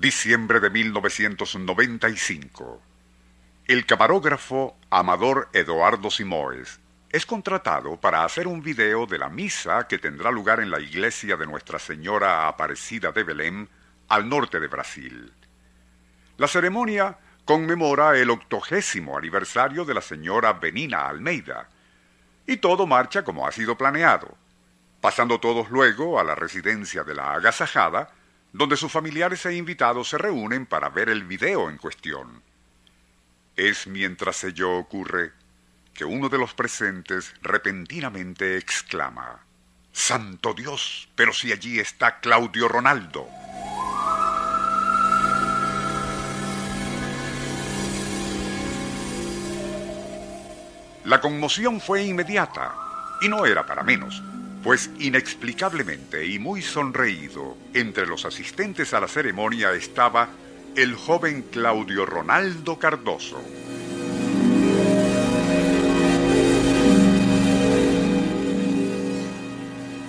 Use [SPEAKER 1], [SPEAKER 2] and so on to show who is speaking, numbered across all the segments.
[SPEAKER 1] Diciembre de 1995. El camarógrafo Amador Eduardo Simoes es contratado para hacer un video de la misa que tendrá lugar en la iglesia de Nuestra Señora Aparecida de Belém, al norte de Brasil. La ceremonia conmemora el octogésimo aniversario de la señora Benina Almeida, y todo marcha como ha sido planeado, pasando todos luego a la residencia de la agasajada, donde sus familiares e invitados se reúnen para ver el video en cuestión. Es mientras ello ocurre que uno de los presentes repentinamente exclama, Santo Dios, pero si allí está Claudio Ronaldo. La conmoción fue inmediata, y no era para menos pues inexplicablemente y muy sonreído, entre los asistentes a la ceremonia estaba el joven Claudio Ronaldo Cardoso.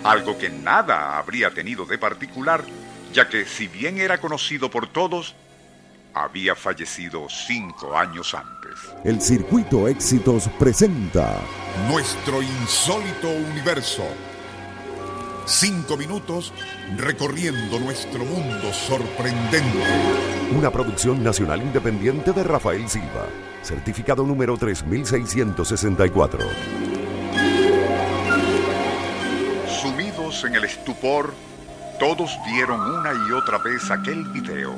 [SPEAKER 1] Algo que nada habría tenido de particular, ya que si bien era conocido por todos, había fallecido cinco años antes.
[SPEAKER 2] El Circuito Éxitos presenta
[SPEAKER 3] Nuestro insólito universo Cinco minutos recorriendo nuestro mundo sorprendente.
[SPEAKER 2] Una producción nacional independiente de Rafael Silva. Certificado número 3664.
[SPEAKER 1] Sumidos en el estupor, todos vieron una y otra vez aquel video,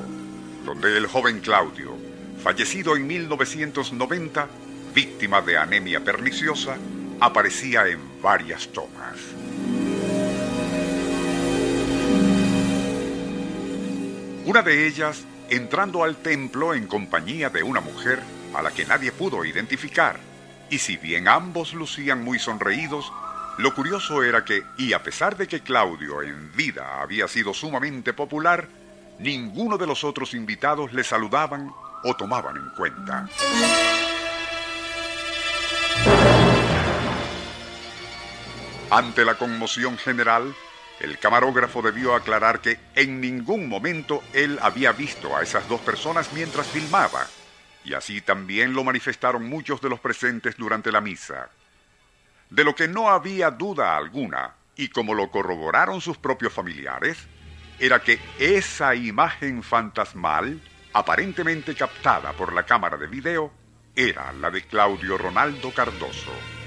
[SPEAKER 1] donde el joven Claudio, fallecido en 1990, víctima de anemia perniciosa, aparecía en varias tomas. Una de ellas entrando al templo en compañía de una mujer a la que nadie pudo identificar, y si bien ambos lucían muy sonreídos, lo curioso era que, y a pesar de que Claudio en vida había sido sumamente popular, ninguno de los otros invitados le saludaban o tomaban en cuenta. Ante la conmoción general, el camarógrafo debió aclarar que en ningún momento él había visto a esas dos personas mientras filmaba, y así también lo manifestaron muchos de los presentes durante la misa. De lo que no había duda alguna, y como lo corroboraron sus propios familiares, era que esa imagen fantasmal, aparentemente captada por la cámara de video, era la de Claudio Ronaldo Cardoso.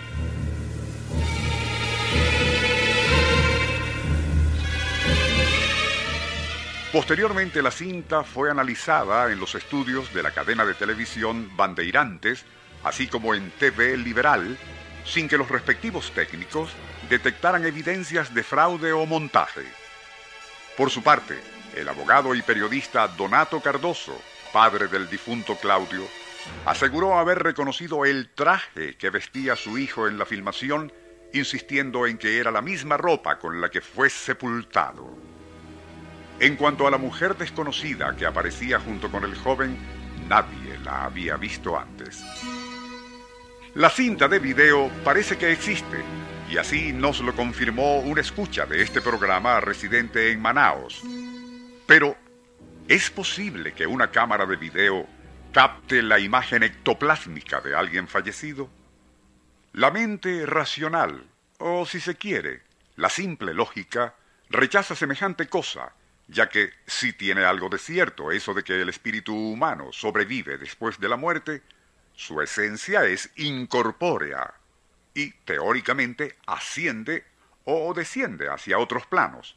[SPEAKER 1] Posteriormente la cinta fue analizada en los estudios de la cadena de televisión Bandeirantes, así como en TV Liberal, sin que los respectivos técnicos detectaran evidencias de fraude o montaje. Por su parte, el abogado y periodista Donato Cardoso, padre del difunto Claudio, aseguró haber reconocido el traje que vestía su hijo en la filmación, insistiendo en que era la misma ropa con la que fue sepultado. En cuanto a la mujer desconocida que aparecía junto con el joven, nadie la había visto antes. La cinta de video parece que existe, y así nos lo confirmó una escucha de este programa residente en Manaos. Pero, ¿es posible que una cámara de video capte la imagen ectoplásmica de alguien fallecido? La mente racional, o si se quiere, la simple lógica, rechaza semejante cosa ya que si tiene algo de cierto eso de que el espíritu humano sobrevive después de la muerte, su esencia es incorpórea y teóricamente asciende o desciende hacia otros planos.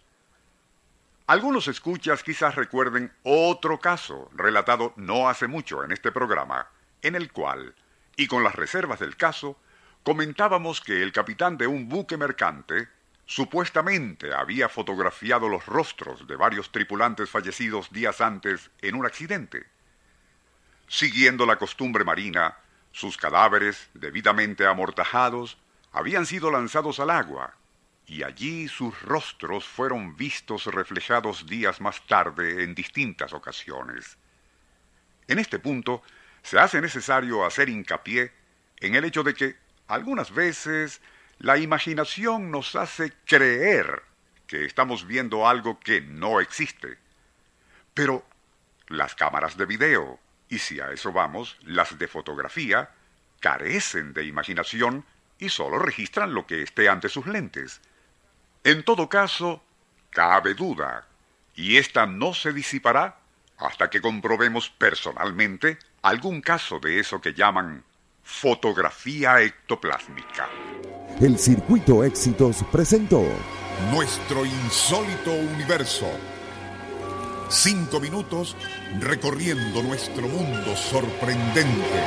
[SPEAKER 1] Algunos escuchas quizás recuerden otro caso relatado no hace mucho en este programa, en el cual, y con las reservas del caso, comentábamos que el capitán de un buque mercante supuestamente había fotografiado los rostros de varios tripulantes fallecidos días antes en un accidente. Siguiendo la costumbre marina, sus cadáveres, debidamente amortajados, habían sido lanzados al agua, y allí sus rostros fueron vistos reflejados días más tarde en distintas ocasiones. En este punto, se hace necesario hacer hincapié en el hecho de que, algunas veces, la imaginación nos hace creer que estamos viendo algo que no existe. Pero, las cámaras de video, y si a eso vamos, las de fotografía, carecen de imaginación y solo registran lo que esté ante sus lentes. En todo caso, cabe duda, y esta no se disipará hasta que comprobemos personalmente algún caso de eso que llaman fotografía ectoplásmica.
[SPEAKER 2] El Circuito Éxitos presentó
[SPEAKER 3] Nuestro insólito universo. Cinco minutos recorriendo nuestro mundo sorprendente.